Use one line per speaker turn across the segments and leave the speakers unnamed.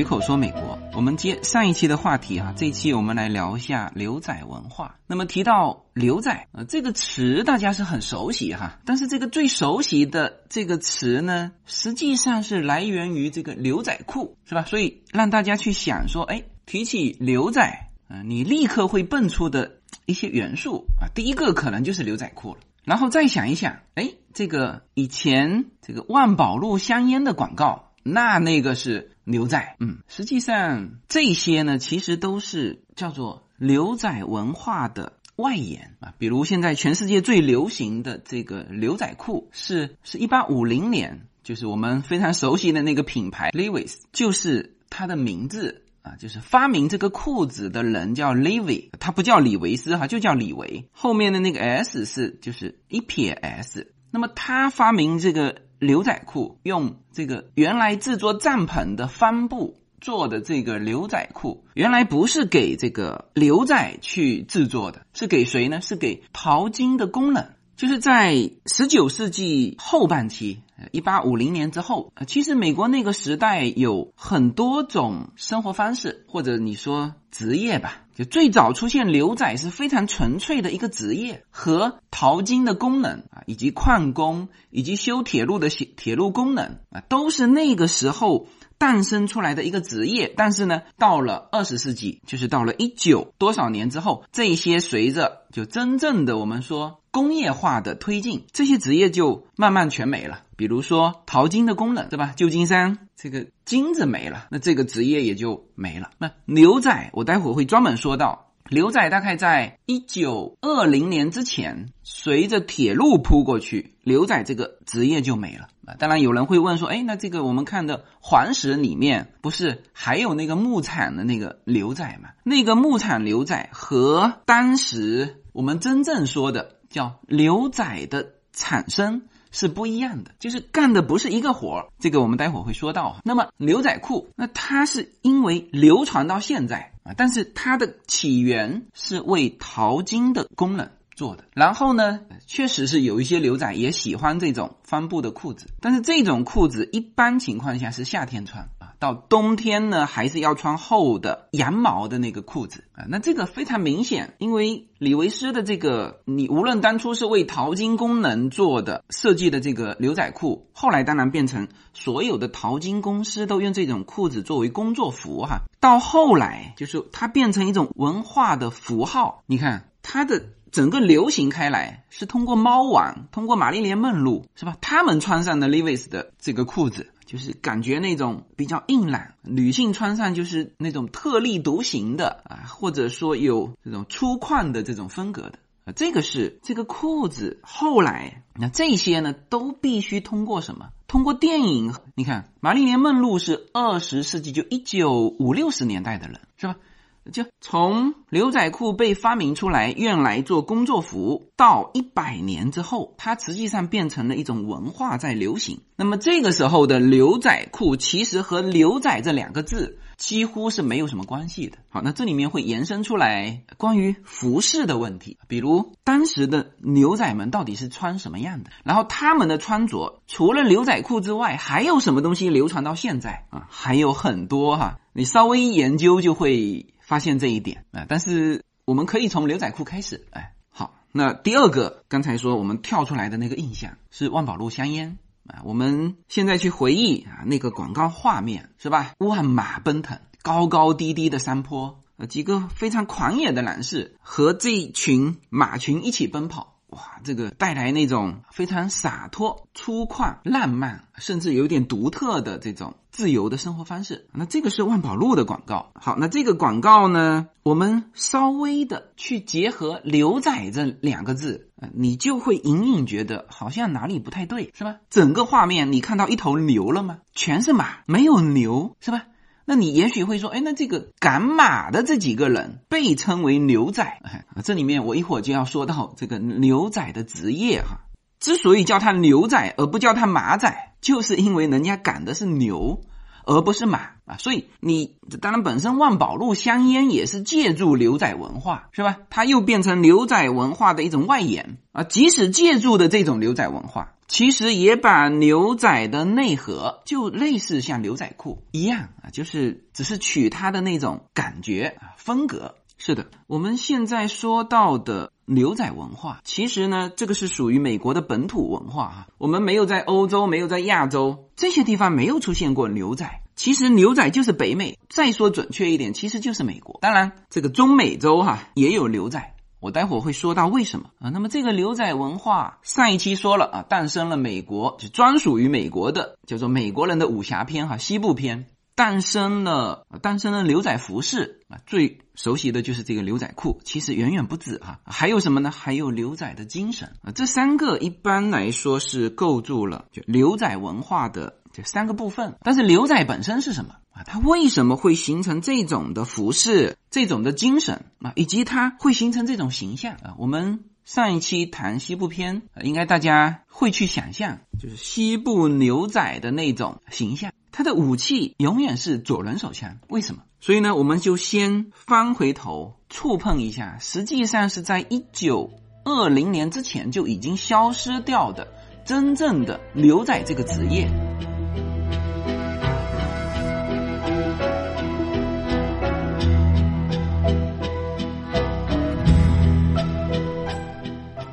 随口说美国，我们接上一期的话题哈，这一期我们来聊一下牛仔文化。那么提到牛仔呃这个词，大家是很熟悉哈，但是这个最熟悉的这个词呢，实际上是来源于这个牛仔裤，是吧？所以让大家去想说，哎，提起牛仔，嗯、你立刻会蹦出的一些元素啊，第一个可能就是牛仔裤了。然后再想一想，哎，这个以前这个万宝路香烟的广告，那那个是牛仔，嗯，实际上这些呢，其实都是叫做牛仔文化的外延啊。比如现在全世界最流行的这个牛仔裤，是是一八五零年，就是我们非常熟悉的那个品牌 Levi's，就是它的名字。啊，就是发明这个裤子的人叫 Levi，他不叫李维斯哈，就叫李维，后面的那个 S 是就是一撇 S。那么他发明这个牛仔裤，用这个原来制作帐篷的帆布做的这个牛仔裤，原来不是给这个牛仔去制作的，是给谁呢？是给淘金的工人。就是在十九世纪后半期，一八五零年之后，呃其实美国那个时代有很多种生活方式，或者你说职业吧。就最早出现牛仔是非常纯粹的一个职业，和淘金的功能，以及矿工，以及修铁路的铁路工人啊，都是那个时候。诞生出来的一个职业，但是呢，到了二十世纪，就是到了一九多少年之后，这些随着就真正的我们说工业化的推进，这些职业就慢慢全没了。比如说淘金的工人，对吧？旧金山这个金子没了，那这个职业也就没了。那牛仔，我待会儿会专门说到。牛仔大概在一九二零年之前，随着铁路铺过去，牛仔这个职业就没了啊。当然有人会问说，哎，那这个我们看的黄石里面不是还有那个牧场的那个牛仔吗？那个牧场牛仔和当时我们真正说的叫牛仔的产生。是不一样的，就是干的不是一个活儿，这个我们待会儿会说到。那么牛仔裤，那它是因为流传到现在啊，但是它的起源是为淘金的工人做的。然后呢，确实是有一些牛仔也喜欢这种帆布的裤子，但是这种裤子一般情况下是夏天穿，到冬天呢还是要穿厚的羊毛的那个裤子啊。那这个非常明显，因为。李维斯的这个，你无论当初是为淘金工人做的设计的这个牛仔裤，后来当然变成所有的淘金公司都用这种裤子作为工作服哈。到后来就是它变成一种文化的符号。你看它的整个流行开来是通过猫王，通过玛丽莲梦露是吧？他们穿上的 Levi's 的这个裤子。就是感觉那种比较硬朗，女性穿上就是那种特立独行的啊，或者说有这种粗犷的这种风格的啊，这个是这个裤子。后来那这些呢，都必须通过什么？通过电影。你看，玛丽莲梦露是二十世纪就一九五六十年代的人，是吧？就从牛仔裤被发明出来，用来做工作服，到一百年之后，它实际上变成了一种文化在流行。那么这个时候的牛仔裤，其实和牛仔这两个字几乎是没有什么关系的。好，那这里面会延伸出来关于服饰的问题，比如当时的牛仔们到底是穿什么样的，然后他们的穿着除了牛仔裤之外，还有什么东西流传到现在啊？还有很多哈，你稍微一研究就会。发现这一点啊，但是我们可以从牛仔裤开始。哎，好，那第二个，刚才说我们跳出来的那个印象是万宝路香烟啊。我们现在去回忆啊，那个广告画面是吧？万马奔腾，高高低低的山坡，呃，几个非常狂野的男士和这一群马群一起奔跑。哇，这个带来那种非常洒脱、粗犷、浪漫，甚至有点独特的这种自由的生活方式。那这个是万宝路的广告。好，那这个广告呢，我们稍微的去结合“牛仔”这两个字，你就会隐隐觉得好像哪里不太对，是吧？整个画面你看到一头牛了吗？全是马，没有牛，是吧？那你也许会说，哎，那这个赶马的这几个人被称为牛仔，这里面我一会儿就要说到这个牛仔的职业哈。之所以叫他牛仔而不叫他马仔，就是因为人家赶的是牛，而不是马啊。所以你当然本身万宝路香烟也是借助牛仔文化，是吧？它又变成牛仔文化的一种外延啊。即使借助的这种牛仔文化，其实也把牛仔的内核就类似像牛仔裤一样啊，就是只是取它的那种感觉啊风格。是的，我们现在说到的牛仔文化，其实呢，这个是属于美国的本土文化啊。我们没有在欧洲，没有在亚洲这些地方没有出现过牛仔。其实牛仔就是北美，再说准确一点，其实就是美国。当然，这个中美洲哈也有牛仔，我待会儿会说到为什么啊。那么这个牛仔文化，上一期说了啊，诞生了美国就专属于美国的叫做美国人的武侠片哈，西部片。诞生了，诞生了牛仔服饰啊，最熟悉的就是这个牛仔裤，其实远远不止哈，还有什么呢？还有牛仔的精神啊，这三个一般来说是构筑了就牛仔文化的这三个部分。但是牛仔本身是什么啊？它为什么会形成这种的服饰、这种的精神啊？以及它会形成这种形象啊？我们上一期谈西部片，应该大家会去想象，就是西部牛仔的那种形象。他的武器永远是左轮手枪，为什么？所以呢，我们就先翻回头触碰一下，实际上是在一九二零年之前就已经消失掉的真正的牛仔这个职业。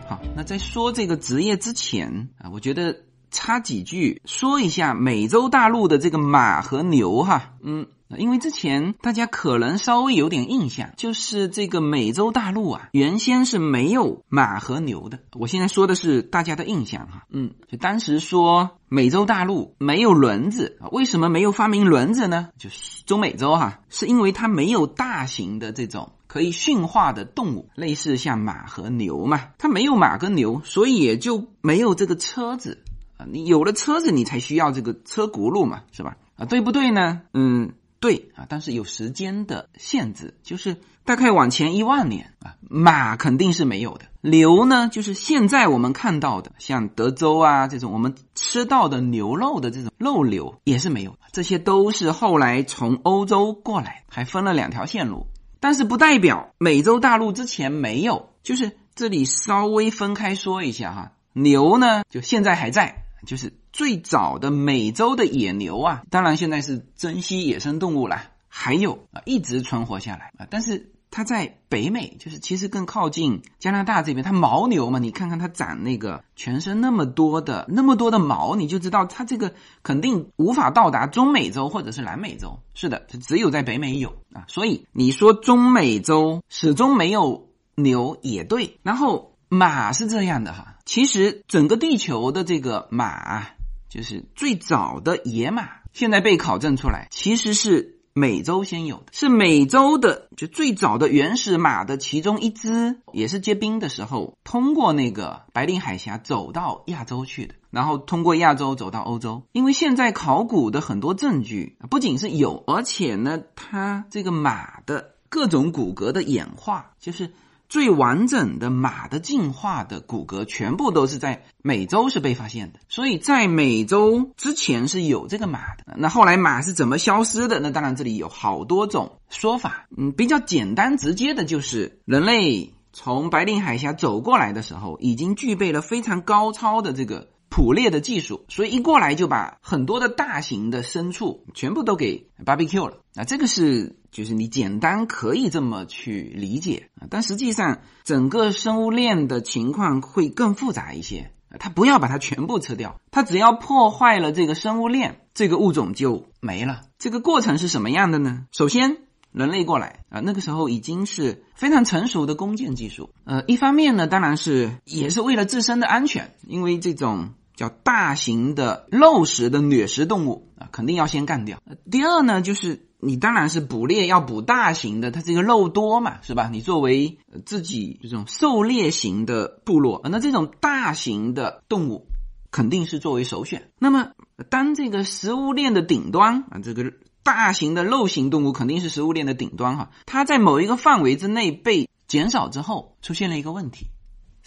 好，那在说这个职业之前啊，我觉得。插几句说一下美洲大陆的这个马和牛哈，嗯，因为之前大家可能稍微有点印象，就是这个美洲大陆啊，原先是没有马和牛的。我现在说的是大家的印象哈，嗯，就当时说美洲大陆没有轮子，为什么没有发明轮子呢？就是中美洲哈，是因为它没有大型的这种可以驯化的动物，类似像马和牛嘛，它没有马跟牛，所以也就没有这个车子。啊，你有了车子，你才需要这个车轱辘嘛，是吧？啊，对不对呢？嗯，对啊，但是有时间的限制，就是大概往前一万年啊，马肯定是没有的。牛呢，就是现在我们看到的，像德州啊这种我们吃到的牛肉的这种肉牛也是没有，这些都是后来从欧洲过来，还分了两条线路，但是不代表美洲大陆之前没有，就是这里稍微分开说一下哈，牛呢就现在还在。就是最早的美洲的野牛啊，当然现在是珍稀野生动物了，还有啊一直存活下来啊，但是它在北美，就是其实更靠近加拿大这边，它牦牛嘛，你看看它长那个全身那么多的那么多的毛，你就知道它这个肯定无法到达中美洲或者是南美洲，是的，它只有在北美有啊，所以你说中美洲始终没有牛也对，然后。马是这样的哈，其实整个地球的这个马，就是最早的野马，现在被考证出来，其实是美洲先有的，是美洲的就最早的原始马的其中一只，也是结冰的时候通过那个白令海峡走到亚洲去的，然后通过亚洲走到欧洲。因为现在考古的很多证据不仅是有，而且呢，它这个马的各种骨骼的演化，就是。最完整的马的进化的骨骼，全部都是在美洲是被发现的，所以在美洲之前是有这个马的。那后来马是怎么消失的？那当然这里有好多种说法。嗯，比较简单直接的就是人类从白令海峡走过来的时候，已经具备了非常高超的这个。捕猎的技术，所以一过来就把很多的大型的牲畜全部都给 barbecue 了。那这个是就是你简单可以这么去理解啊，但实际上整个生物链的情况会更复杂一些。它不要把它全部吃掉，它只要破坏了这个生物链，这个物种就没了。这个过程是什么样的呢？首先。人类过来啊，那个时候已经是非常成熟的弓箭技术。呃，一方面呢，当然是也是为了自身的安全，因为这种叫大型的肉食的掠食动物啊，肯定要先干掉。第二呢，就是你当然是捕猎要捕大型的，它这个肉多嘛，是吧？你作为自己这种狩猎型的部落，那这种大型的动物肯定是作为首选。那么，当这个食物链的顶端啊，这个。大型的肉型动物肯定是食物链的顶端哈，它在某一个范围之内被减少之后，出现了一个问题，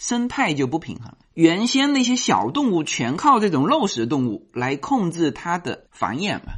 生态就不平衡。原先那些小动物全靠这种肉食动物来控制它的繁衍嘛，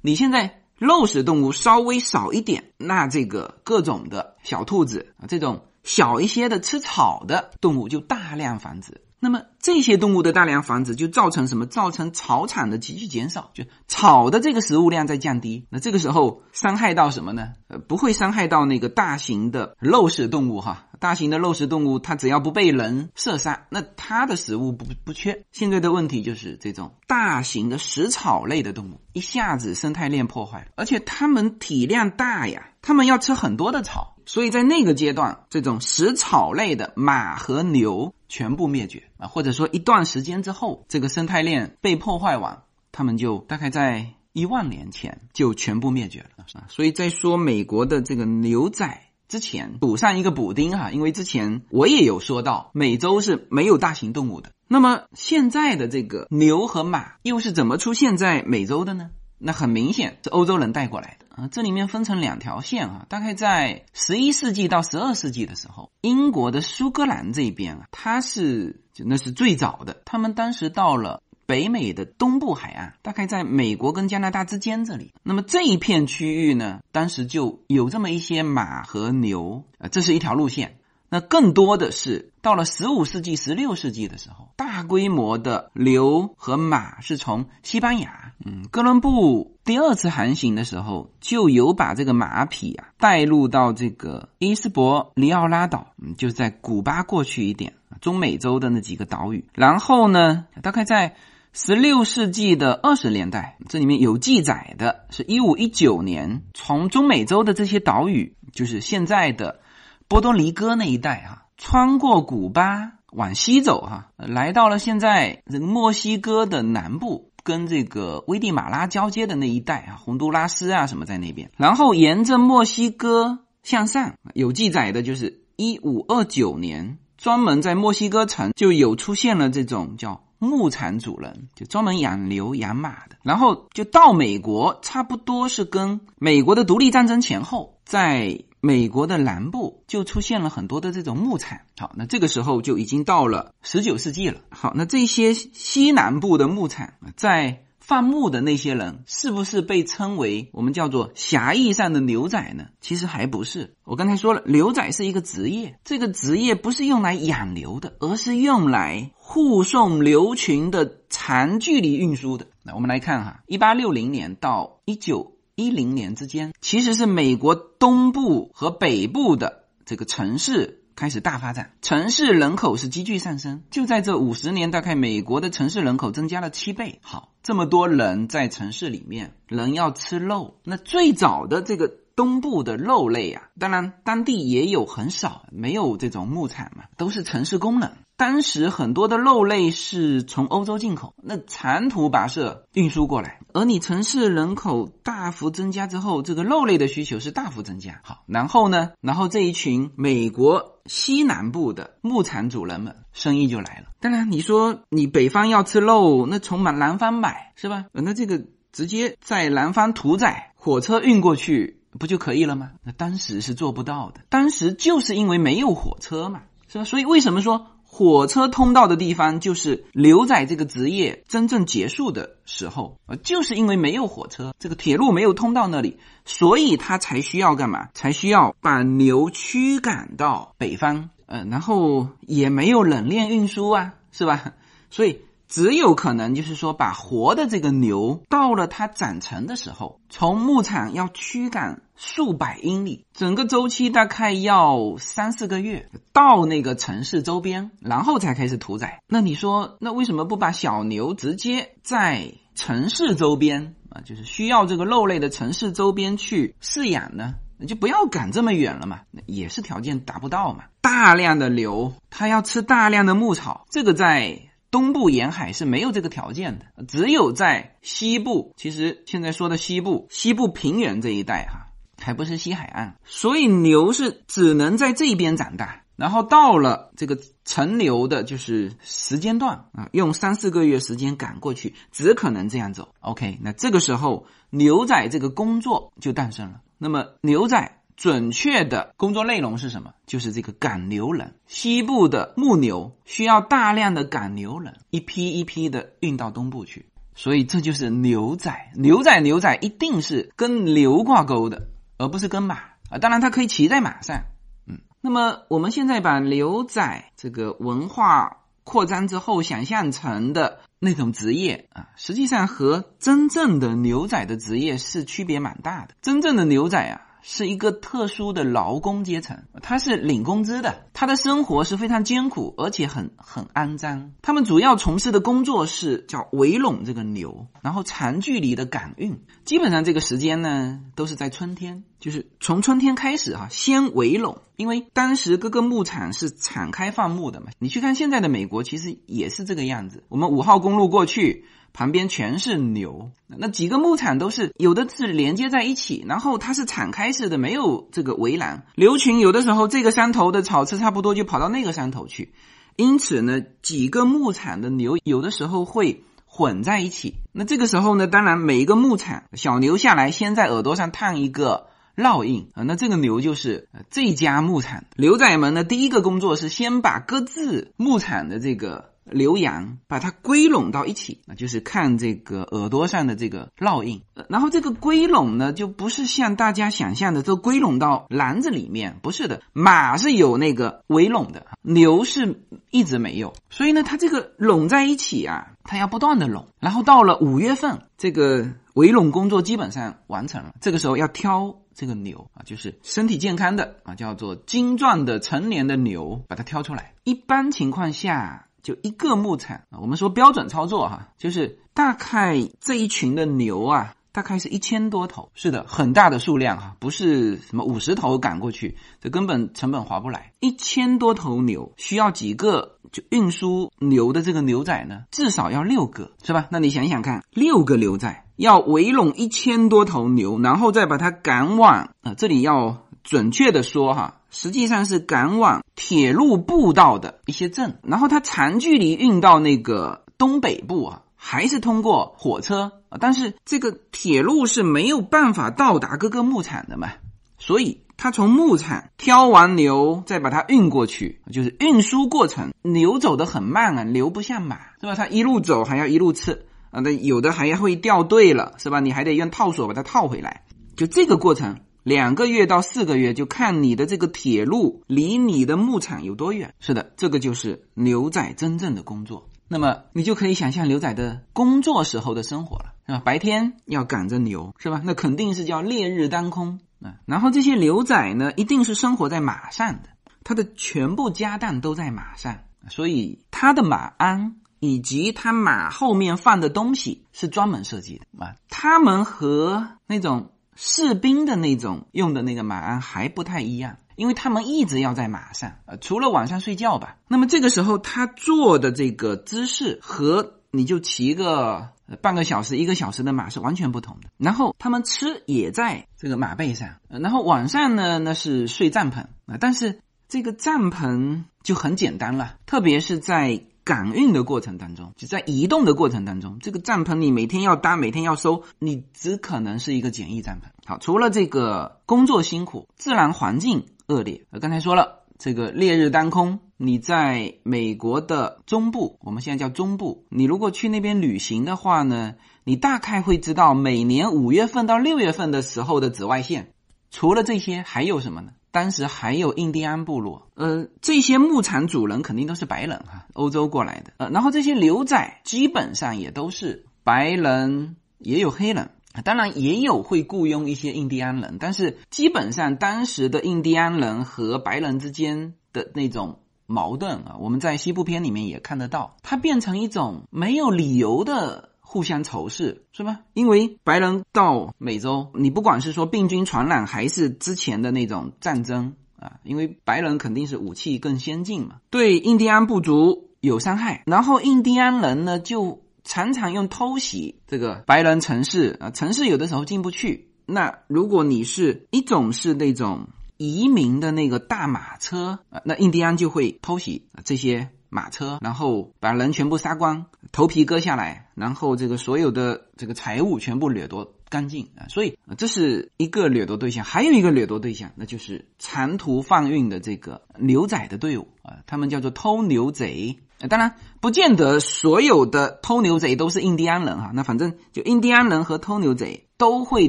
你现在肉食动物稍微少一点，那这个各种的小兔子啊，这种小一些的吃草的动物就大量繁殖。那么这些动物的大量繁殖就造成什么？造成草场的急剧减少，就草的这个食物量在降低。那这个时候伤害到什么呢？呃，不会伤害到那个大型的肉食动物哈。大型的肉食动物它只要不被人射杀，那它的食物不不缺。现在的问题就是这种大型的食草类的动物一下子生态链破坏，而且它们体量大呀，它们要吃很多的草。所以在那个阶段，这种食草类的马和牛全部灭绝啊，或者说一段时间之后，这个生态链被破坏完，他们就大概在一万年前就全部灭绝了啊。所以在说美国的这个牛仔之前，补上一个补丁哈，因为之前我也有说到，美洲是没有大型动物的。那么现在的这个牛和马又是怎么出现在美洲的呢？那很明显是欧洲人带过来的啊，这里面分成两条线啊，大概在十一世纪到十二世纪的时候，英国的苏格兰这边啊，它是那是最早的，他们当时到了北美的东部海岸，大概在美国跟加拿大之间这里，那么这一片区域呢，当时就有这么一些马和牛啊，这是一条路线。那更多的是到了十五世纪、十六世纪的时候，大规模的牛和马是从西班牙，嗯，哥伦布第二次航行的时候就有把这个马匹啊带入到这个伊斯伯里奥拉岛，嗯，就在古巴过去一点，中美洲的那几个岛屿。然后呢，大概在十六世纪的二十年代，这里面有记载的是一五一九年，从中美洲的这些岛屿，就是现在的。波多黎各那一带啊，穿过古巴往西走哈，来到了现在这个墨西哥的南部，跟这个危地马拉交接的那一带啊，洪都拉斯啊什么在那边，然后沿着墨西哥向上，有记载的就是一五二九年，专门在墨西哥城就有出现了这种叫牧场主人，就专门养牛养马的，然后就到美国，差不多是跟美国的独立战争前后在。美国的南部就出现了很多的这种牧场，好，那这个时候就已经到了十九世纪了。好，那这些西南部的牧场在放牧的那些人，是不是被称为我们叫做狭义上的牛仔呢？其实还不是。我刚才说了，牛仔是一个职业，这个职业不是用来养牛的，而是用来护送牛群的长距离运输的。那我们来看哈，一八六零年到一九。一零年之间，其实是美国东部和北部的这个城市开始大发展，城市人口是急剧上升。就在这五十年，大概美国的城市人口增加了七倍。好，这么多人在城市里面，人要吃肉，那最早的这个。东部的肉类啊，当然当地也有很少，没有这种牧场嘛，都是城市工人。当时很多的肉类是从欧洲进口，那长途跋涉运输过来。而你城市人口大幅增加之后，这个肉类的需求是大幅增加。好，然后呢，然后这一群美国西南部的牧场主人们生意就来了。当然，你说你北方要吃肉，那从满南方买是吧？那这个直接在南方屠宰，火车运过去。不就可以了吗？那当时是做不到的，当时就是因为没有火车嘛，是吧？所以为什么说火车通道的地方就是牛仔这个职业真正结束的时候啊？就是因为没有火车，这个铁路没有通到那里，所以他才需要干嘛？才需要把牛驱赶到北方，嗯，然后也没有冷链运输啊，是吧？所以。只有可能就是说，把活的这个牛到了它长成的时候，从牧场要驱赶数百英里，整个周期大概要三四个月，到那个城市周边，然后才开始屠宰。那你说，那为什么不把小牛直接在城市周边啊，就是需要这个肉类的城市周边去饲养呢？那就不要赶这么远了嘛，也是条件达不到嘛。大量的牛，它要吃大量的牧草，这个在。东部沿海是没有这个条件的，只有在西部。其实现在说的西部，西部平原这一带哈，还不是西海岸，所以牛是只能在这边长大。然后到了这个成牛的，就是时间段啊，用三四个月时间赶过去，只可能这样走。OK，那这个时候牛仔这个工作就诞生了。那么牛仔。准确的工作内容是什么？就是这个赶牛人。西部的牧牛需要大量的赶牛人，一批一批的运到东部去。所以这就是牛仔，牛仔牛仔一定是跟牛挂钩的，而不是跟马啊。当然，它可以骑在马上，嗯。那么我们现在把牛仔这个文化扩张之后想象成的那种职业啊，实际上和真正的牛仔的职业是区别蛮大的。真正的牛仔啊。是一个特殊的劳工阶层，他是领工资的，他的生活是非常艰苦，而且很很肮脏。他们主要从事的工作是叫围拢这个牛，然后长距离的赶运。基本上这个时间呢，都是在春天，就是从春天开始哈，先围拢，因为当时各个牧场是敞开放牧的嘛。你去看现在的美国，其实也是这个样子。我们五号公路过去。旁边全是牛，那几个牧场都是有的是连接在一起，然后它是敞开式的，没有这个围栏。牛群有的时候这个山头的草吃差不多，就跑到那个山头去，因此呢，几个牧场的牛有的时候会混在一起。那这个时候呢，当然每一个牧场小牛下来，先在耳朵上烫一个烙印啊，那这个牛就是这家牧场牛仔们呢，第一个工作是先把各自牧场的这个。牛羊把它归拢到一起，那就是看这个耳朵上的这个烙印。然后这个归拢呢，就不是像大家想象的都归拢到篮子里面，不是的。马是有那个围拢的，牛是一直没有。所以呢，它这个拢在一起啊，它要不断的拢。然后到了五月份，这个围拢工作基本上完成了。这个时候要挑这个牛啊，就是身体健康的啊，叫做精壮的成年的牛，把它挑出来。一般情况下。就一个牧场啊，我们说标准操作哈，就是大概这一群的牛啊，大概是一千多头，是的，很大的数量哈，不是什么五十头赶过去，这根本成本划不来。一千多头牛需要几个就运输牛的这个牛仔呢？至少要六个，是吧？那你想想看，六个牛仔要围拢一千多头牛，然后再把它赶往啊，这里要准确的说哈。实际上是赶往铁路步道的一些镇，然后它长距离运到那个东北部啊，还是通过火车啊，但是这个铁路是没有办法到达各个牧场的嘛，所以它从牧场挑完牛，再把它运过去，就是运输过程，牛走得很慢啊，牛不像马是吧？它一路走还要一路吃啊，那有的还要会掉队了是吧？你还得用套索把它套回来，就这个过程。两个月到四个月，就看你的这个铁路离你的牧场有多远。是的，这个就是牛仔真正的工作。那么你就可以想象牛仔的工作时候的生活了，是吧？白天要赶着牛，是吧？那肯定是叫烈日当空啊。然后这些牛仔呢，一定是生活在马上的，他的全部家当都在马上，所以他的马鞍以及他马后面放的东西是专门设计的啊。他们和那种。士兵的那种用的那个马鞍还不太一样，因为他们一直要在马上，呃，除了晚上睡觉吧。那么这个时候他坐的这个姿势和你就骑个半个小时、一个小时的马是完全不同的。然后他们吃也在这个马背上，然后晚上呢那是睡帐篷啊，但是这个帐篷就很简单了，特别是在。赶运的过程当中，就在移动的过程当中，这个帐篷你每天要搭，每天要收，你只可能是一个简易帐篷。好，除了这个工作辛苦，自然环境恶劣。呃，刚才说了，这个烈日当空，你在美国的中部，我们现在叫中部，你如果去那边旅行的话呢，你大概会知道，每年五月份到六月份的时候的紫外线，除了这些还有什么呢？当时还有印第安部落，呃，这些牧场主人肯定都是白人哈，欧洲过来的，呃，然后这些牛仔基本上也都是白人，也有黑人，当然也有会雇佣一些印第安人，但是基本上当时的印第安人和白人之间的那种矛盾啊，我们在西部片里面也看得到，它变成一种没有理由的。互相仇视是吧？因为白人到美洲，你不管是说病菌传染，还是之前的那种战争啊，因为白人肯定是武器更先进嘛，对印第安部族有伤害。然后印第安人呢，就常常用偷袭这个白人城市啊，城市有的时候进不去。那如果你是一种是那种移民的那个大马车啊，那印第安就会偷袭这些。马车，然后把人全部杀光，头皮割下来，然后这个所有的这个财物全部掠夺干净啊！所以这是一个掠夺对象，还有一个掠夺对象，那就是长途放运的这个牛仔的队伍啊，他们叫做偷牛贼。当然，不见得所有的偷牛贼都是印第安人哈。那反正就印第安人和偷牛贼都会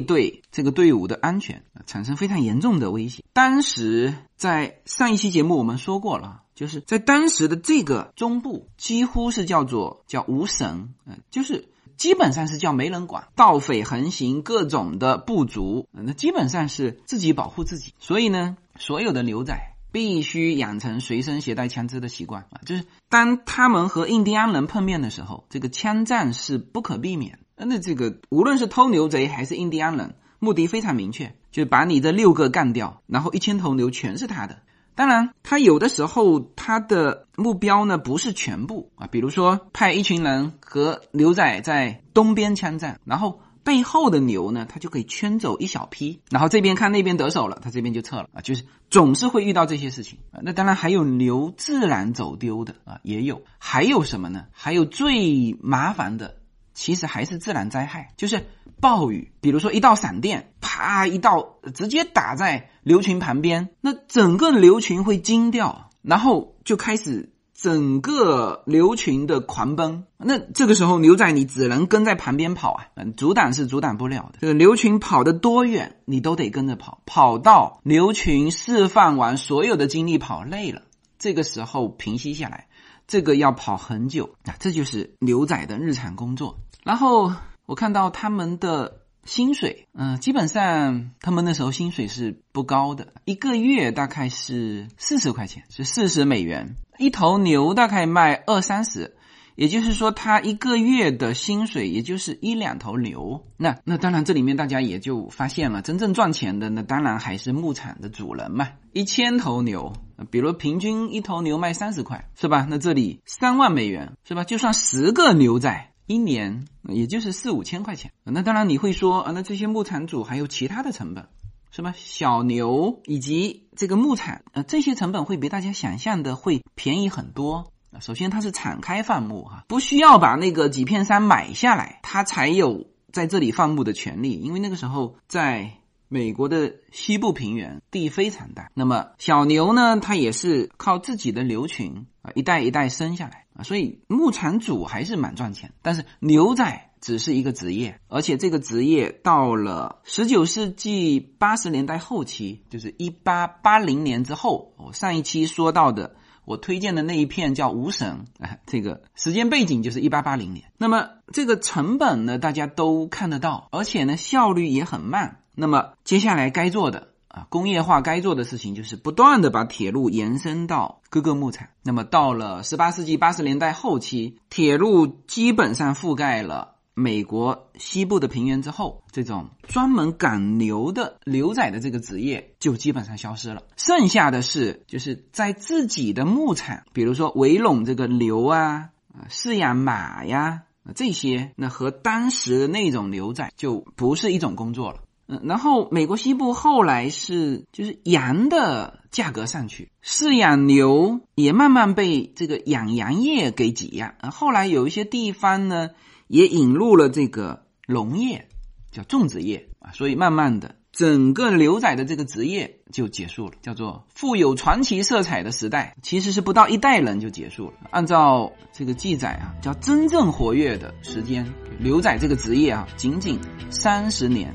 对这个队伍的安全产生非常严重的威胁。当时在上一期节目我们说过了，就是在当时的这个中部，几乎是叫做叫无神，嗯，就是基本上是叫没人管，盗匪横行，各种的部族，那基本上是自己保护自己。所以呢，所有的牛仔。必须养成随身携带枪支的习惯啊！就是当他们和印第安人碰面的时候，这个枪战是不可避免。那这个无论是偷牛贼还是印第安人，目的非常明确，就是把你这六个干掉，然后一千头牛全是他的。当然，他有的时候他的目标呢不是全部啊，比如说派一群人和牛仔在东边枪战，然后。背后的牛呢，他就可以圈走一小批，然后这边看那边得手了，他这边就撤了啊，就是总是会遇到这些事情啊。那当然还有牛自然走丢的啊，也有。还有什么呢？还有最麻烦的，其实还是自然灾害，就是暴雨。比如说一道闪电，啪一道直接打在牛群旁边，那整个牛群会惊掉，然后就开始。整个牛群的狂奔，那这个时候牛仔你只能跟在旁边跑啊，嗯，阻挡是阻挡不了的。这个牛群跑得多远，你都得跟着跑，跑到牛群释放完所有的精力跑累了，这个时候平息下来，这个要跑很久啊，这就是牛仔的日常工作。然后我看到他们的。薪水，嗯，基本上他们那时候薪水是不高的，一个月大概是四十块钱，是四十美元一头牛，大概卖二三十，也就是说他一个月的薪水也就是一两头牛。那那当然这里面大家也就发现了，真正赚钱的那当然还是牧场的主人嘛。一千头牛，比如平均一头牛卖三十块，是吧？那这里三万美元，是吧？就算十个牛仔。一年也就是四五千块钱，那当然你会说啊，那这些牧场主还有其他的成本，是吧？小牛以及这个牧场，呃，这些成本会比大家想象的会便宜很多。首先它是敞开放牧哈，不需要把那个几片山买下来，它才有在这里放牧的权利，因为那个时候在。美国的西部平原地非常大，那么小牛呢？它也是靠自己的牛群啊，一代一代生下来啊，所以牧场主还是蛮赚钱。但是牛仔只是一个职业，而且这个职业到了十九世纪八十年代后期，就是一八八零年之后，我上一期说到的，我推荐的那一片叫无神啊，这个时间背景就是一八八零年。那么这个成本呢，大家都看得到，而且呢，效率也很慢。那么接下来该做的啊，工业化该做的事情就是不断的把铁路延伸到各个牧场。那么到了十八世纪八十年代后期，铁路基本上覆盖了美国西部的平原之后，这种专门赶牛的牛仔的这个职业就基本上消失了。剩下的是就是在自己的牧场，比如说围拢这个牛啊，啊饲养马呀，这些那和当时的那种牛仔就不是一种工作了。嗯，然后美国西部后来是就是羊的价格上去，饲养牛也慢慢被这个养羊业给挤压。后来有一些地方呢也引入了这个农业，叫种植业啊，所以慢慢的整个牛仔的这个职业就结束了，叫做富有传奇色彩的时代，其实是不到一代人就结束了。按照这个记载啊，叫真正活跃的时间，牛仔这个职业啊，仅仅三十年。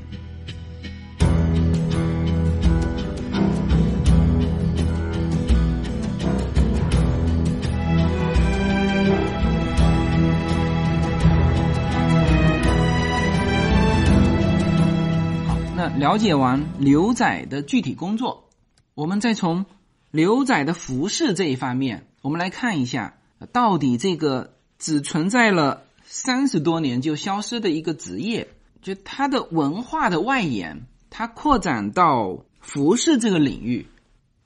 了解完牛仔的具体工作，我们再从牛仔的服饰这一方面，我们来看一下，到底这个只存在了三十多年就消失的一个职业，就它的文化的外延，它扩展到服饰这个领域，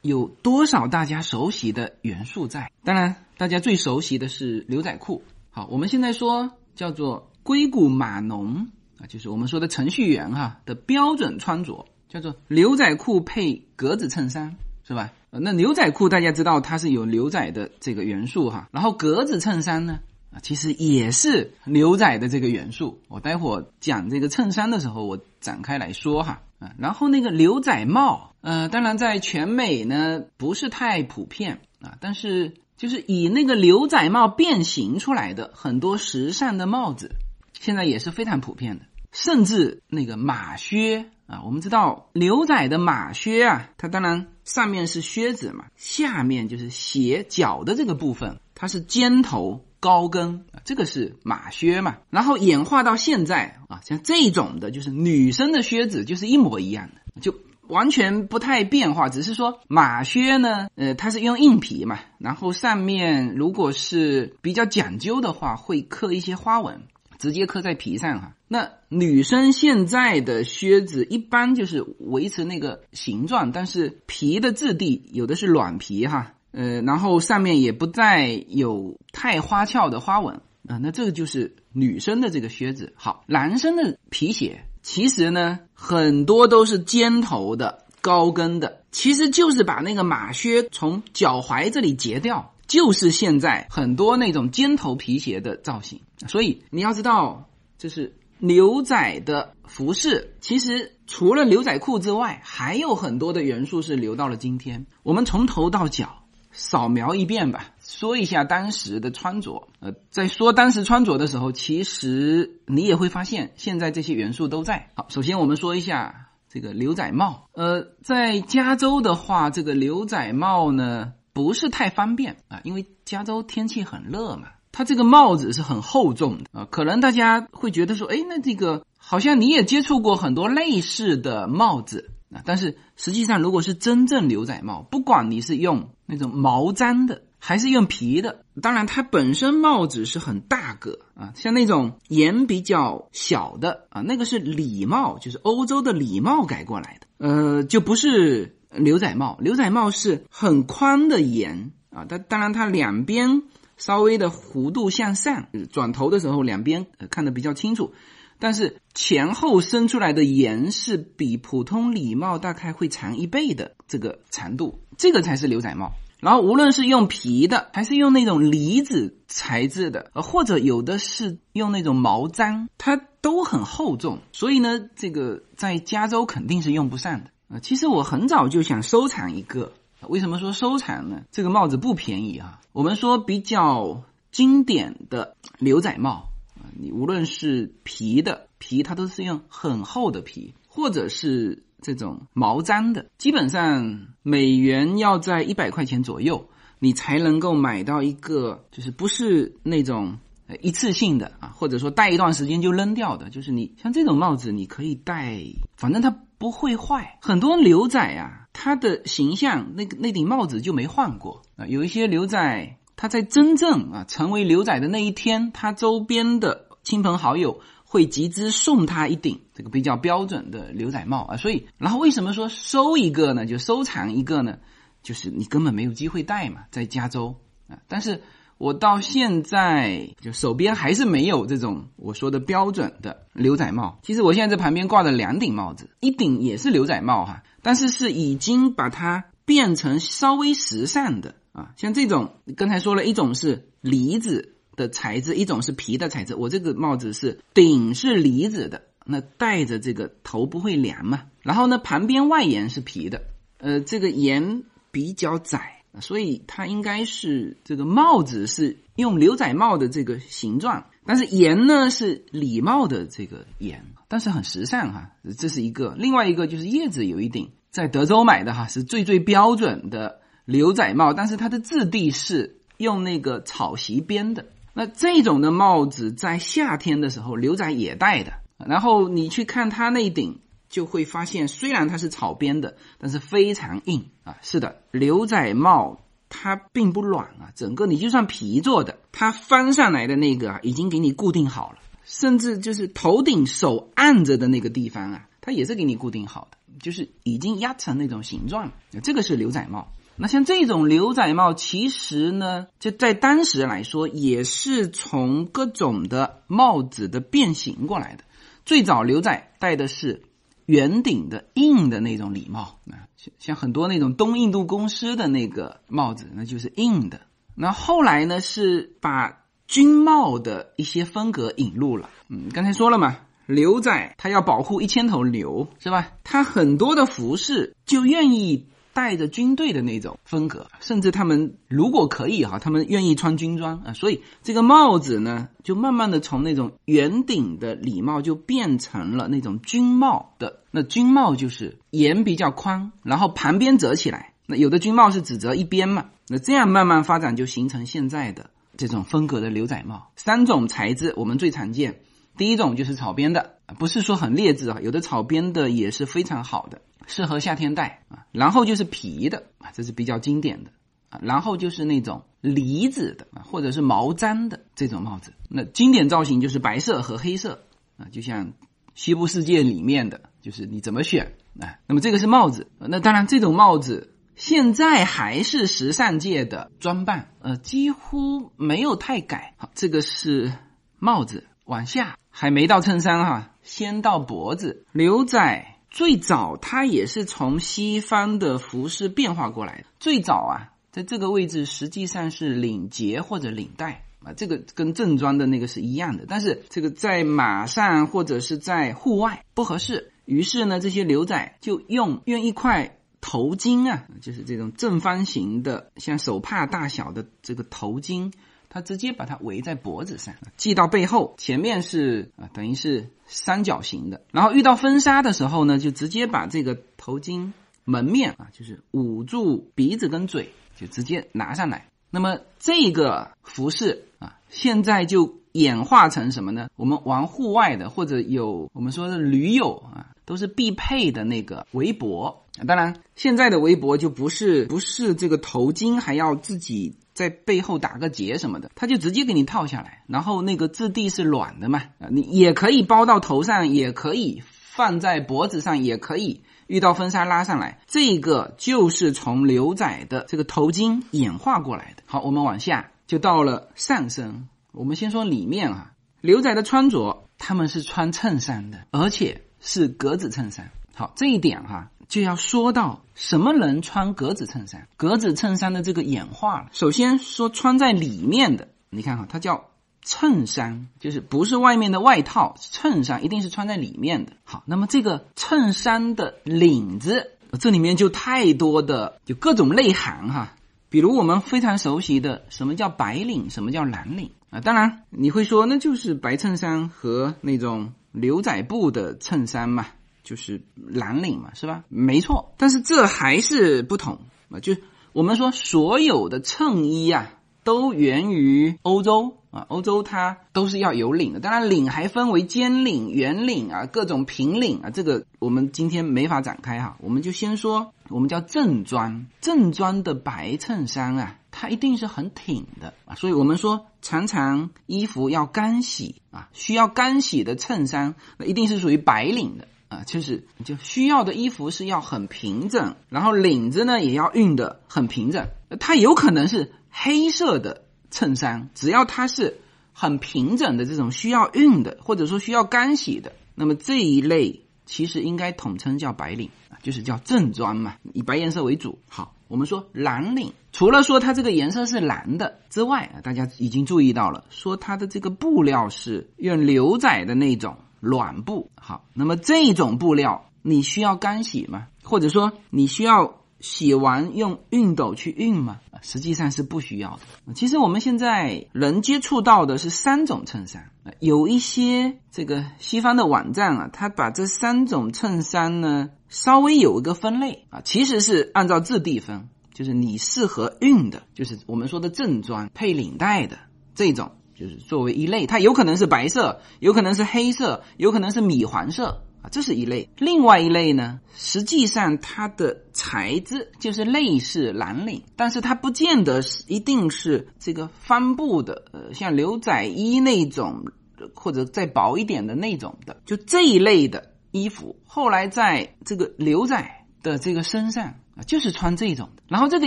有多少大家熟悉的元素在？当然，大家最熟悉的是牛仔裤。好，我们现在说叫做硅谷码农。啊，就是我们说的程序员哈的标准穿着，叫做牛仔裤配格子衬衫，是吧？那牛仔裤大家知道它是有牛仔的这个元素哈，然后格子衬衫呢，啊，其实也是牛仔的这个元素。我待会儿讲这个衬衫的时候，我展开来说哈。啊，然后那个牛仔帽，呃，当然在全美呢不是太普遍啊，但是就是以那个牛仔帽变形出来的很多时尚的帽子，现在也是非常普遍的。甚至那个马靴啊，我们知道牛仔的马靴啊，它当然上面是靴子嘛，下面就是鞋脚的这个部分，它是尖头高跟啊，这个是马靴嘛。然后演化到现在啊，像这种的，就是女生的靴子，就是一模一样的，就完全不太变化，只是说马靴呢，呃，它是用硬皮嘛，然后上面如果是比较讲究的话，会刻一些花纹。直接刻在皮上哈。那女生现在的靴子一般就是维持那个形状，但是皮的质地有的是软皮哈，呃，然后上面也不再有太花俏的花纹啊。那这个就是女生的这个靴子。好，男生的皮鞋其实呢很多都是尖头的、高跟的，其实就是把那个马靴从脚踝这里截掉。就是现在很多那种尖头皮鞋的造型，所以你要知道，就是牛仔的服饰，其实除了牛仔裤之外，还有很多的元素是留到了今天。我们从头到脚扫描一遍吧，说一下当时的穿着。呃，在说当时穿着的时候，其实你也会发现，现在这些元素都在。好，首先我们说一下这个牛仔帽。呃，在加州的话，这个牛仔帽呢。不是太方便啊，因为加州天气很热嘛，它这个帽子是很厚重的啊。可能大家会觉得说，哎，那这个好像你也接触过很多类似的帽子啊。但是实际上，如果是真正牛仔帽，不管你是用那种毛毡的还是用皮的，当然它本身帽子是很大个啊，像那种檐比较小的啊，那个是礼帽，就是欧洲的礼帽改过来的，呃，就不是。牛仔帽，牛仔帽是很宽的檐啊，它当然它两边稍微的弧度向上，转头的时候两边看得比较清楚，但是前后伸出来的檐是比普通礼帽大概会长一倍的这个长度，这个才是牛仔帽。然后无论是用皮的，还是用那种离子材质的，呃，或者有的是用那种毛毡，它都很厚重，所以呢，这个在加州肯定是用不上的。啊，其实我很早就想收藏一个。为什么说收藏呢？这个帽子不便宜啊。我们说比较经典的牛仔帽啊，你无论是皮的皮，它都是用很厚的皮，或者是这种毛毡的，基本上美元要在一百块钱左右，你才能够买到一个，就是不是那种一次性的啊，或者说戴一段时间就扔掉的，就是你像这种帽子，你可以戴，反正它。不会坏，很多牛仔啊，他的形象那个那顶帽子就没换过啊。有一些牛仔，他在真正啊成为牛仔的那一天，他周边的亲朋好友会集资送他一顶这个比较标准的牛仔帽啊。所以，然后为什么说收一个呢？就收藏一个呢？就是你根本没有机会戴嘛，在加州啊，但是。我到现在就手边还是没有这种我说的标准的牛仔帽。其实我现在在旁边挂着两顶帽子，一顶也是牛仔帽哈，但是是已经把它变成稍微时尚的啊。像这种刚才说了一种是梨子的材质，一种是皮的材质。我这个帽子是顶是梨子的，那戴着这个头不会凉嘛。然后呢，旁边外沿是皮的，呃，这个沿比较窄。所以它应该是这个帽子是用牛仔帽的这个形状，但是檐呢是礼帽的这个檐，但是很时尚哈，这是一个。另外一个就是叶子有一顶在德州买的哈，是最最标准的牛仔帽，但是它的质地是用那个草席编的。那这种的帽子在夏天的时候牛仔也戴的，然后你去看它那顶。就会发现，虽然它是草编的，但是非常硬啊！是的，牛仔帽它并不软啊，整个你就算皮做的，它翻上来的那个啊，已经给你固定好了，甚至就是头顶手按着的那个地方啊，它也是给你固定好的，就是已经压成那种形状了。这个是牛仔帽。那像这种牛仔帽，其实呢，就在当时来说，也是从各种的帽子的变形过来的。最早牛仔戴的是。圆顶的硬的那种礼帽啊，像像很多那种东印度公司的那个帽子，那就是硬的。那后来呢，是把军帽的一些风格引入了。嗯，刚才说了嘛，牛仔他要保护一千头牛，是吧？他很多的服饰就愿意带着军队的那种风格，甚至他们如果可以哈，他们愿意穿军装啊，所以这个帽子呢，就慢慢的从那种圆顶的礼帽就变成了那种军帽的。那军帽就是檐比较宽，然后旁边折起来。那有的军帽是只折一边嘛，那这样慢慢发展就形成现在的这种风格的牛仔帽。三种材质我们最常见，第一种就是草编的，不是说很劣质啊，有的草编的也是非常好的。适合夏天戴啊，然后就是皮的啊，这是比较经典的啊，然后就是那种呢子的啊，或者是毛毡的这种帽子。那经典造型就是白色和黑色啊，就像西部世界里面的，就是你怎么选啊？那么这个是帽子，那当然这种帽子现在还是时尚界的装扮，呃，几乎没有太改。好，这个是帽子，往下还没到衬衫哈，先到脖子，牛仔。最早它也是从西方的服饰变化过来的。最早啊，在这个位置实际上是领结或者领带啊，这个跟正装的那个是一样的。但是这个在马上或者是在户外不合适，于是呢，这些牛仔就用用一块头巾啊，就是这种正方形的，像手帕大小的这个头巾。他直接把它围在脖子上，系到背后，前面是啊，等于是三角形的。然后遇到风沙的时候呢，就直接把这个头巾门面啊，就是捂住鼻子跟嘴，就直接拿上来。那么这个服饰啊，现在就演化成什么呢？我们玩户外的或者有我们说的驴友啊，都是必配的那个围脖。当然，现在的围脖就不是不是这个头巾还要自己。在背后打个结什么的，他就直接给你套下来，然后那个质地是软的嘛，啊，你也可以包到头上，也可以放在脖子上，也可以遇到风沙拉上来。这个就是从牛仔的这个头巾演化过来的。好，我们往下就到了上身，我们先说里面啊，牛仔的穿着他们是穿衬衫的，而且是格子衬衫。好，这一点哈。就要说到什么人穿格子衬衫，格子衬衫的这个演化了。首先说穿在里面的，你看哈，它叫衬衫，就是不是外面的外套，衬衫一定是穿在里面的。好，那么这个衬衫的领子，这里面就太多的就各种内涵哈。比如我们非常熟悉的，什么叫白领，什么叫蓝领啊？当然你会说，那就是白衬衫和那种牛仔布的衬衫嘛。就是蓝领嘛，是吧？没错，但是这还是不同啊。就我们说，所有的衬衣啊，都源于欧洲啊。欧洲它都是要有领的，当然领还分为尖领、圆领啊，各种平领啊。这个我们今天没法展开哈，我们就先说我们叫正装。正装的白衬衫啊，它一定是很挺的啊。所以我们说，常常衣服要干洗啊，需要干洗的衬衫，那一定是属于白领的。啊，就是就需要的衣服是要很平整，然后领子呢也要熨的很平整。它有可能是黑色的衬衫，只要它是很平整的这种需要熨的，或者说需要干洗的，那么这一类其实应该统称叫白领，就是叫正装嘛，以白颜色为主。好，我们说蓝领，除了说它这个颜色是蓝的之外啊，大家已经注意到了，说它的这个布料是用牛仔的那种。软布好，那么这种布料你需要干洗吗？或者说你需要洗完用熨斗去熨吗？实际上是不需要的。其实我们现在能接触到的是三种衬衫，有一些这个西方的网站啊，它把这三种衬衫呢稍微有一个分类啊，其实是按照质地分，就是你适合熨的，就是我们说的正装配领带的这种。就是作为一类，它有可能是白色，有可能是黑色，有可能是米黄色啊，这是一类。另外一类呢，实际上它的材质就是类似蓝领，但是它不见得是一定是这个帆布的，呃，像牛仔衣那种，或者再薄一点的那种的，就这一类的衣服，后来在这个牛仔的这个身上啊，就是穿这种的。然后这个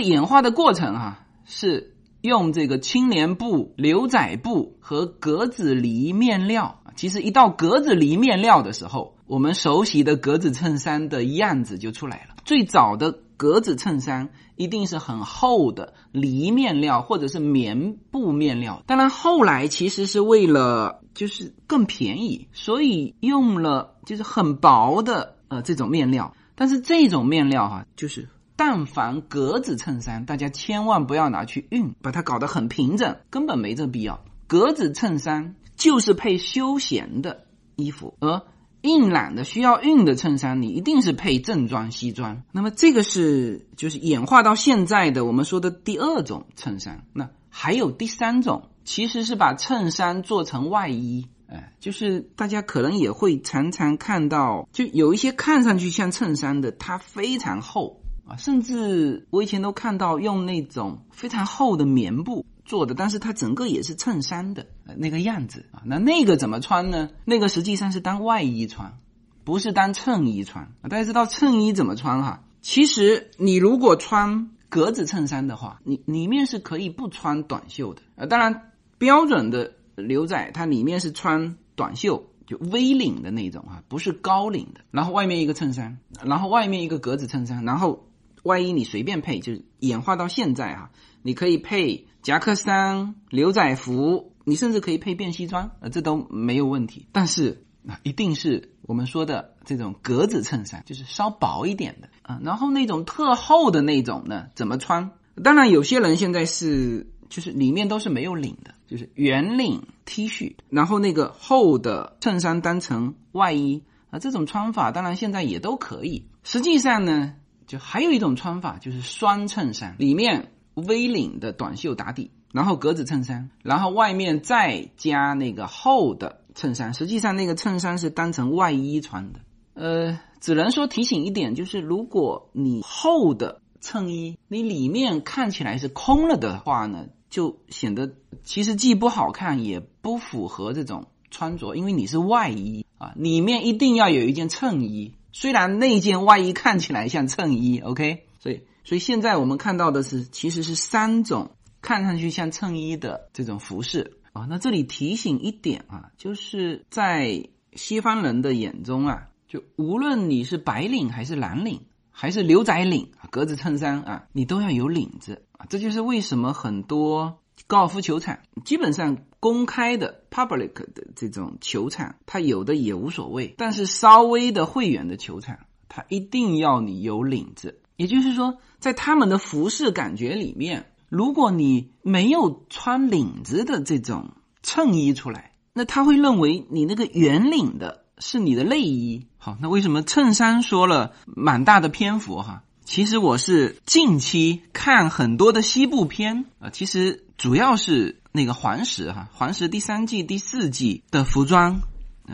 演化的过程哈是。用这个青年布、牛仔布和格子呢面料其实一到格子呢面料的时候，我们熟悉的格子衬衫的样子就出来了。最早的格子衬衫一定是很厚的呢面料或者是棉布面料，当然后来其实是为了就是更便宜，所以用了就是很薄的呃这种面料，但是这种面料哈就是。但凡格子衬衫，大家千万不要拿去熨，把它搞得很平整，根本没这必要。格子衬衫就是配休闲的衣服，而硬朗的需要熨的衬衫，你一定是配正装西装。那么这个是就是演化到现在的我们说的第二种衬衫。那还有第三种，其实是把衬衫做成外衣。哎，就是大家可能也会常常看到，就有一些看上去像衬衫的，它非常厚甚至我以前都看到用那种非常厚的棉布做的，但是它整个也是衬衫的那个样子啊。那那个怎么穿呢？那个实际上是当外衣穿，不是当衬衣穿。大家知道衬衣怎么穿哈？其实你如果穿格子衬衫的话，你里面是可以不穿短袖的啊。当然标准的。牛仔它里面是穿短袖，就 V 领的那种啊，不是高领的。然后外面一个衬衫，然后外面一个格子衬衫，然后外衣你随便配，就是演化到现在哈，你可以配夹克衫、牛仔服，你甚至可以配便西装，呃，这都没有问题。但是啊，一定是我们说的这种格子衬衫，就是稍薄一点的啊。然后那种特厚的那种呢，怎么穿？当然有些人现在是。就是里面都是没有领的，就是圆领 T 恤，然后那个厚的衬衫当成外衣啊，这种穿法当然现在也都可以。实际上呢，就还有一种穿法，就是双衬衫，里面 V 领的短袖打底，然后格子衬衫，然后外面再加那个厚的衬衫。实际上那个衬衫是当成外衣穿的。呃，只能说提醒一点，就是如果你厚的衬衣你里面看起来是空了的话呢。就显得其实既不好看也不符合这种穿着，因为你是外衣啊，里面一定要有一件衬衣。虽然那件外衣看起来像衬衣，OK，所以所以现在我们看到的是其实是三种看上去像衬衣的这种服饰啊。那这里提醒一点啊，就是在西方人的眼中啊，就无论你是白领还是蓝领。还是牛仔领格子衬衫啊，你都要有领子啊，这就是为什么很多高尔夫球场基本上公开的 public 的这种球场，它有的也无所谓，但是稍微的会员的球场，它一定要你有领子。也就是说，在他们的服饰感觉里面，如果你没有穿领子的这种衬衣出来，那他会认为你那个圆领的。是你的内衣，好，那为什么衬衫说了蛮大的篇幅哈？其实我是近期看很多的西部片啊，其实主要是那个黄石哈，黄石第三季、第四季的服装，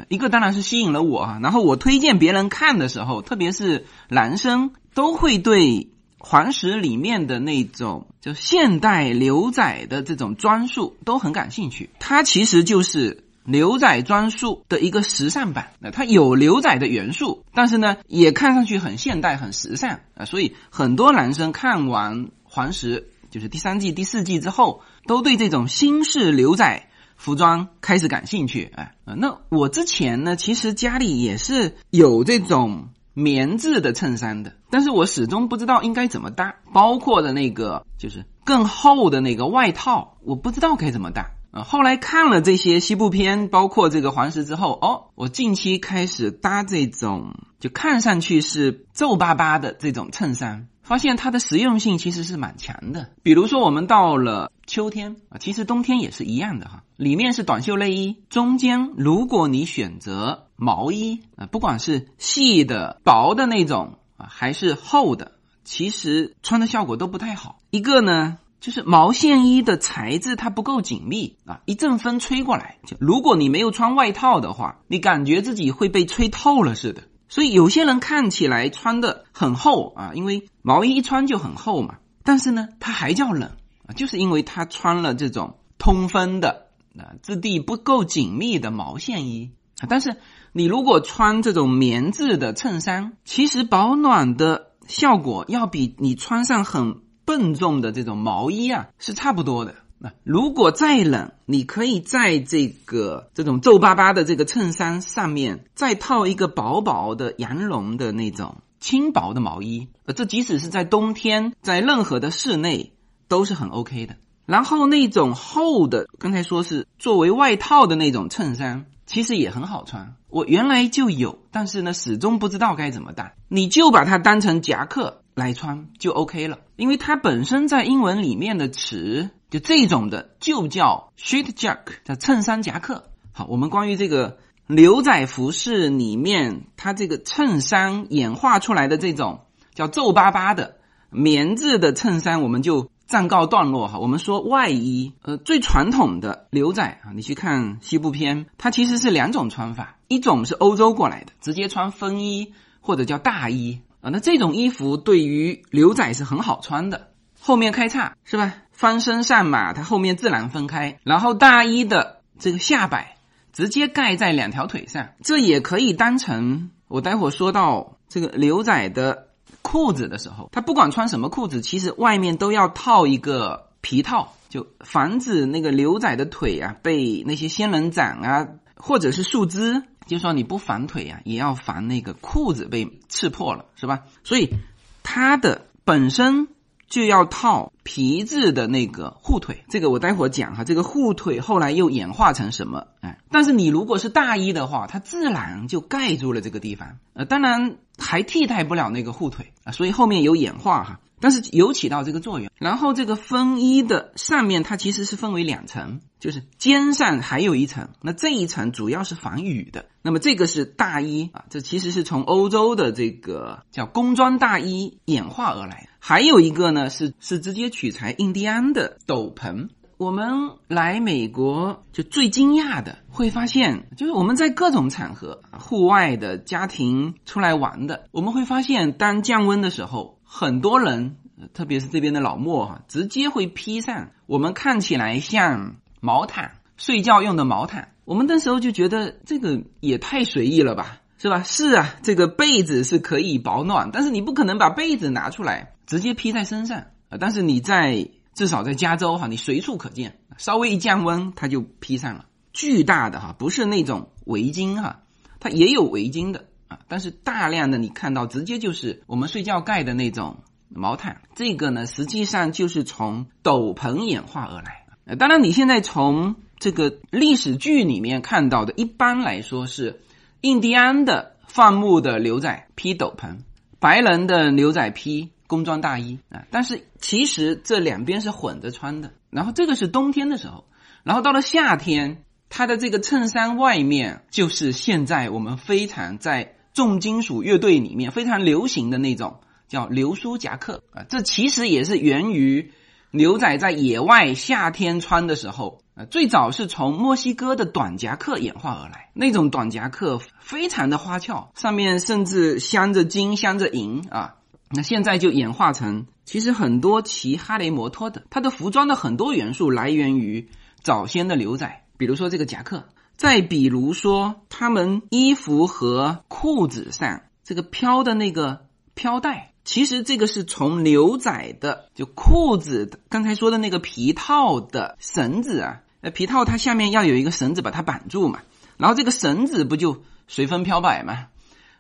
一个当然是吸引了我哈，然后我推荐别人看的时候，特别是男生都会对黄石里面的那种就现代牛仔的这种装束都很感兴趣，它其实就是。牛仔装束的一个时尚版，那它有牛仔的元素，但是呢，也看上去很现代、很时尚啊。所以很多男生看完《黄石》就是第三季、第四季之后，都对这种新式牛仔服装开始感兴趣。哎，那我之前呢，其实家里也是有这种棉质的衬衫的，但是我始终不知道应该怎么搭，包括的那个就是更厚的那个外套，我不知道该怎么搭。啊，后来看了这些西部片，包括这个黄石之后，哦，我近期开始搭这种就看上去是皱巴巴的这种衬衫，发现它的实用性其实是蛮强的。比如说我们到了秋天啊，其实冬天也是一样的哈，里面是短袖内衣，中间如果你选择毛衣啊，不管是细的、薄的那种啊，还是厚的，其实穿的效果都不太好。一个呢。就是毛线衣的材质它不够紧密啊，一阵风吹过来，就如果你没有穿外套的话，你感觉自己会被吹透了似的。所以有些人看起来穿的很厚啊，因为毛衣一穿就很厚嘛，但是呢，它还叫冷啊，就是因为他穿了这种通风的啊质地不够紧密的毛线衣啊。但是你如果穿这种棉质的衬衫，其实保暖的效果要比你穿上很。笨重的这种毛衣啊，是差不多的。那如果再冷，你可以在这个这种皱巴巴的这个衬衫上面再套一个薄薄的羊绒的那种轻薄的毛衣。呃，这即使是在冬天，在任何的室内都是很 OK 的。然后那种厚的，刚才说是作为外套的那种衬衫，其实也很好穿。我原来就有，但是呢，始终不知道该怎么搭。你就把它当成夹克。来穿就 OK 了，因为它本身在英文里面的词就这种的就叫 shirt jack，叫衬衫夹克。好，我们关于这个牛仔服饰里面它这个衬衫演化出来的这种叫皱巴巴的棉质的衬衫，我们就暂告段落哈。我们说外衣，呃，最传统的牛仔啊，你去看西部片，它其实是两种穿法，一种是欧洲过来的，直接穿风衣或者叫大衣。啊，那这种衣服对于牛仔是很好穿的，后面开叉是吧？翻身上马，它后面自然分开，然后大衣的这个下摆直接盖在两条腿上，这也可以当成我待会说到这个牛仔的裤子的时候，他不管穿什么裤子，其实外面都要套一个皮套，就防止那个牛仔的腿啊被那些仙人掌啊或者是树枝。就说你不防腿呀，也要防那个裤子被刺破了，是吧？所以它的本身就要套皮质的那个护腿，这个我待会儿讲哈。这个护腿后来又演化成什么？哎，但是你如果是大衣的话，它自然就盖住了这个地方，呃，当然还替代不了那个护腿啊，所以后面有演化哈。但是有起到这个作用，然后这个风衣的上面它其实是分为两层，就是肩上还有一层，那这一层主要是防雨的。那么这个是大衣啊，这其实是从欧洲的这个叫工装大衣演化而来。还有一个呢是是直接取材印第安的斗篷。我们来美国就最惊讶的会发现，就是我们在各种场合，户外的家庭出来玩的，我们会发现当降温的时候。很多人，特别是这边的老莫哈，直接会披上我们看起来像毛毯睡觉用的毛毯。我们那时候就觉得这个也太随意了吧，是吧？是啊，这个被子是可以保暖，但是你不可能把被子拿出来直接披在身上啊。但是你在至少在加州哈，你随处可见，稍微一降温它就披上了巨大的哈，不是那种围巾哈，它也有围巾的。啊，但是大量的你看到直接就是我们睡觉盖的那种毛毯，这个呢实际上就是从斗篷演化而来。呃，当然你现在从这个历史剧里面看到的，一般来说是印第安的放牧的牛仔披斗篷，白人的牛仔披工装大衣啊。但是其实这两边是混着穿的。然后这个是冬天的时候，然后到了夏天，它的这个衬衫外面就是现在我们非常在。重金属乐队里面非常流行的那种叫流苏夹克啊，这其实也是源于牛仔在野外夏天穿的时候啊，最早是从墨西哥的短夹克演化而来，那种短夹克非常的花俏，上面甚至镶着金镶着银啊，那现在就演化成其实很多骑哈雷摩托的，它的服装的很多元素来源于早先的牛仔，比如说这个夹克。再比如说，他们衣服和裤子上这个飘的那个飘带，其实这个是从牛仔的就裤子刚才说的那个皮套的绳子啊，呃，皮套它下面要有一个绳子把它绑住嘛，然后这个绳子不就随风飘摆嘛？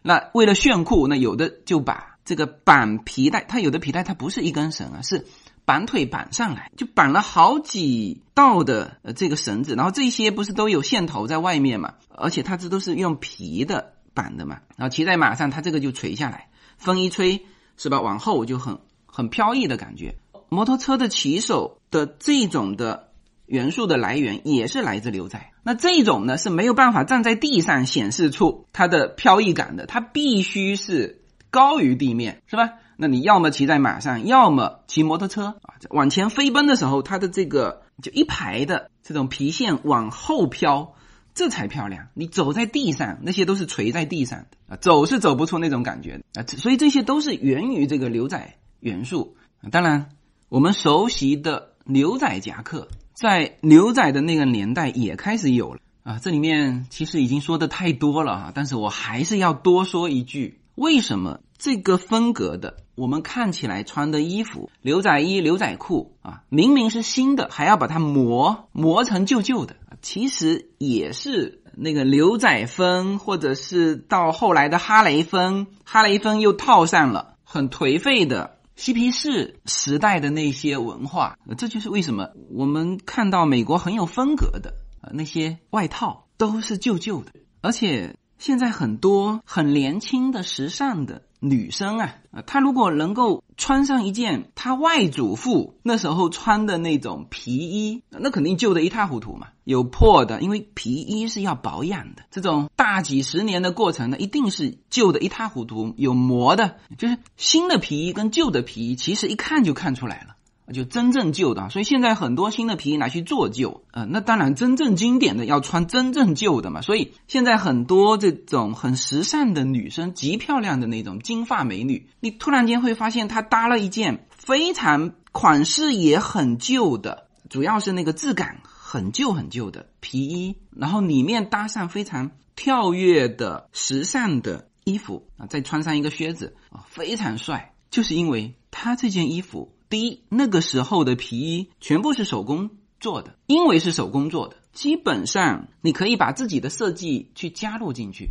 那为了炫酷，那有的就把这个绑皮带，它有的皮带它不是一根绳啊，是。绑腿绑上来，就绑了好几道的呃这个绳子，然后这些不是都有线头在外面嘛？而且它这都是用皮的绑的嘛。然后骑在马上，它这个就垂下来，风一吹是吧？往后就很很飘逸的感觉。摩托车的骑手的这种的元素的来源也是来自牛仔。那这种呢是没有办法站在地上显示出它的飘逸感的，它必须是高于地面，是吧？那你要么骑在马上，要么骑摩托车啊，往前飞奔的时候，它的这个就一排的这种皮线往后飘，这才漂亮。你走在地上，那些都是垂在地上的啊，走是走不出那种感觉啊。所以这些都是源于这个牛仔元素。当然，我们熟悉的牛仔夹克，在牛仔的那个年代也开始有了啊。这里面其实已经说的太多了啊，但是我还是要多说一句：为什么这个风格的？我们看起来穿的衣服，牛仔衣、牛仔裤啊，明明是新的，还要把它磨磨成旧旧的，其实也是那个牛仔风，或者是到后来的哈雷风，哈雷风又套上了很颓废的嬉皮士时代的那些文化，这就是为什么我们看到美国很有风格的啊那些外套都是旧旧的，而且现在很多很年轻的时尚的女生啊，她如果能够穿上一件她外祖父那时候穿的那种皮衣，那肯定旧的一塌糊涂嘛，有破的，因为皮衣是要保养的，这种大几十年的过程呢，一定是旧的一塌糊涂，有磨的，就是新的皮衣跟旧的皮衣，其实一看就看出来了。就真正旧的，所以现在很多新的皮衣拿去做旧，呃，那当然真正经典的要穿真正旧的嘛。所以现在很多这种很时尚的女生，极漂亮的那种金发美女，你突然间会发现她搭了一件非常款式也很旧的，主要是那个质感很旧很旧的皮衣，然后里面搭上非常跳跃的时尚的衣服啊，再穿上一个靴子啊，非常帅，就是因为她这件衣服。第一，那个时候的皮衣全部是手工做的，因为是手工做的，基本上你可以把自己的设计去加入进去。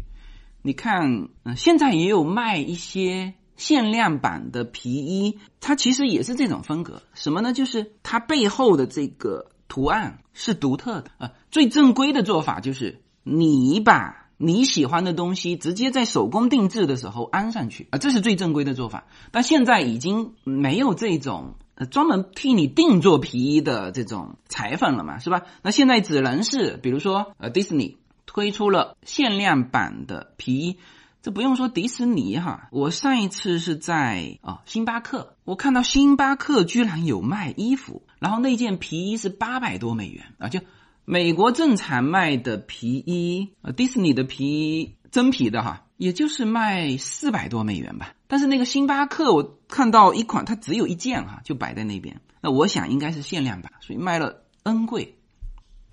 你看，嗯，现在也有卖一些限量版的皮衣，它其实也是这种风格。什么呢？就是它背后的这个图案是独特的啊。最正规的做法就是你把。你喜欢的东西直接在手工定制的时候安上去啊，这是最正规的做法。但现在已经没有这种呃专门替你定做皮衣的这种裁缝了嘛，是吧？那现在只能是比如说呃迪士尼推出了限量版的皮衣，这不用说迪士尼哈，我上一次是在啊星巴克，我看到星巴克居然有卖衣服，然后那件皮衣是八百多美元啊，就。美国正常卖的皮衣，呃，迪士尼的皮衣真皮的哈，也就是卖四百多美元吧。但是那个星巴克，我看到一款，它只有一件哈，就摆在那边。那我想应该是限量版，所以卖了 N 贵。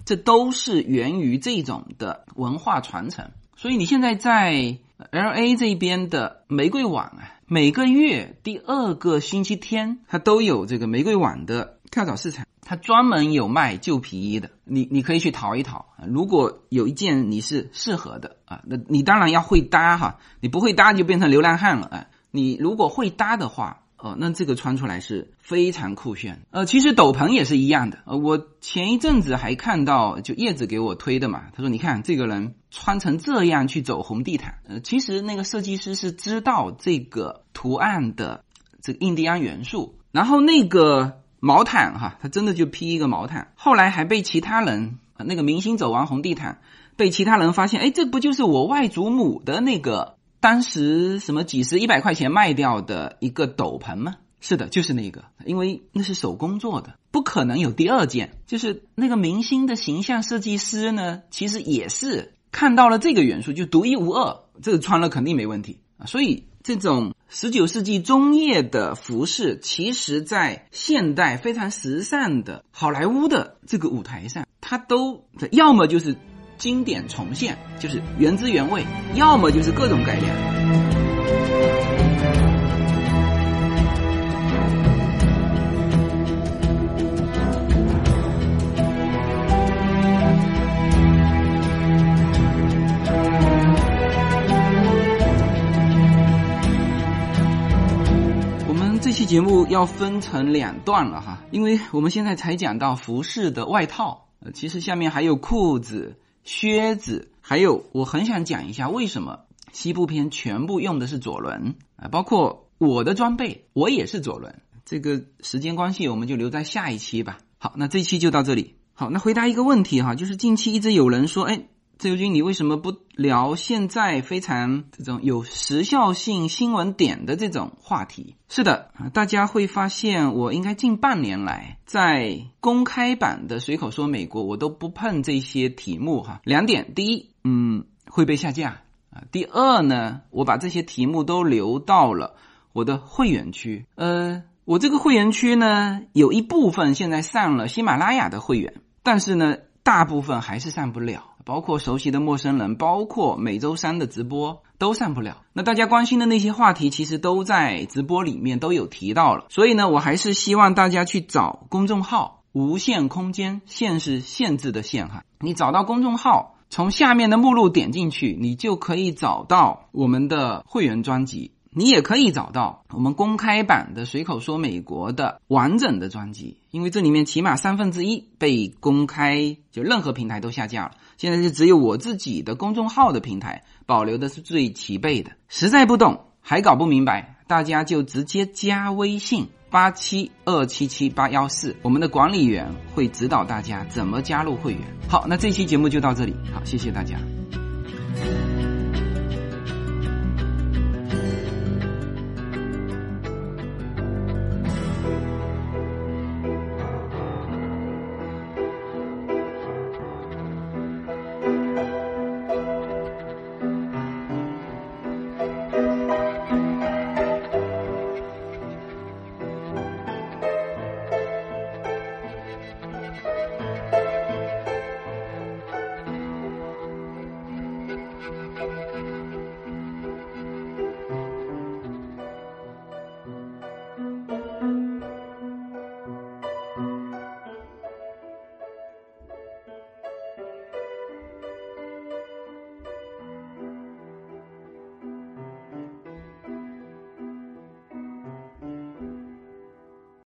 这都是源于这种的文化传承。所以你现在在 L A 这边的玫瑰网啊，每个月第二个星期天，它都有这个玫瑰网的跳蚤市场。他专门有卖旧皮衣的，你你可以去淘一淘。如果有一件你是适合的啊，那你当然要会搭哈，你不会搭就变成流浪汉了啊。你如果会搭的话，哦，那这个穿出来是非常酷炫。呃，其实斗篷也是一样的。呃，我前一阵子还看到，就叶子给我推的嘛，他说你看这个人穿成这样去走红地毯。呃，其实那个设计师是知道这个图案的这个印第安元素，然后那个。毛毯哈，他真的就披一个毛毯，后来还被其他人，那个明星走完红地毯，被其他人发现，哎，这不就是我外祖母的那个当时什么几十一百块钱卖掉的一个斗篷吗？是的，就是那个，因为那是手工做的，不可能有第二件。就是那个明星的形象设计师呢，其实也是看到了这个元素，就独一无二，这个穿了肯定没问题啊，所以。这种十九世纪中叶的服饰，其实在现代非常时尚的好莱坞的这个舞台上，它都要么就是经典重现，就是原汁原味；要么就是各种改良。节目要分成两段了哈，因为我们现在才讲到服饰的外套，呃，其实下面还有裤子、靴子，还有我很想讲一下为什么西部片全部用的是左轮啊，包括我的装备，我也是左轮。这个时间关系，我们就留在下一期吧。好，那这期就到这里。好，那回答一个问题哈，就是近期一直有人说，哎。自由军，你为什么不聊现在非常这种有时效性新闻点的这种话题？是的，大家会发现我应该近半年来在公开版的随口说美国，我都不碰这些题目哈。两点，第一，嗯，会被下架啊。第二呢，我把这些题目都留到了我的会员区。呃，我这个会员区呢，有一部分现在上了喜马拉雅的会员，但是呢，大部分还是上不了。包括熟悉的陌生人，包括每周三的直播都上不了。那大家关心的那些话题，其实都在直播里面都有提到了。所以呢，我还是希望大家去找公众号“无限空间”，限是限制的限哈。你找到公众号，从下面的目录点进去，你就可以找到我们的会员专辑。你也可以找到我们公开版的《随口说美国》的完整的专辑，因为这里面起码三分之一被公开，就任何平台都下架了。现在是只有我自己的公众号的平台保留的是最齐备的。实在不懂，还搞不明白，大家就直接加微信八七二七七八幺四，我们的管理员会指导大家怎么加入会员。好，那这期节目就到这里，好，谢谢大家。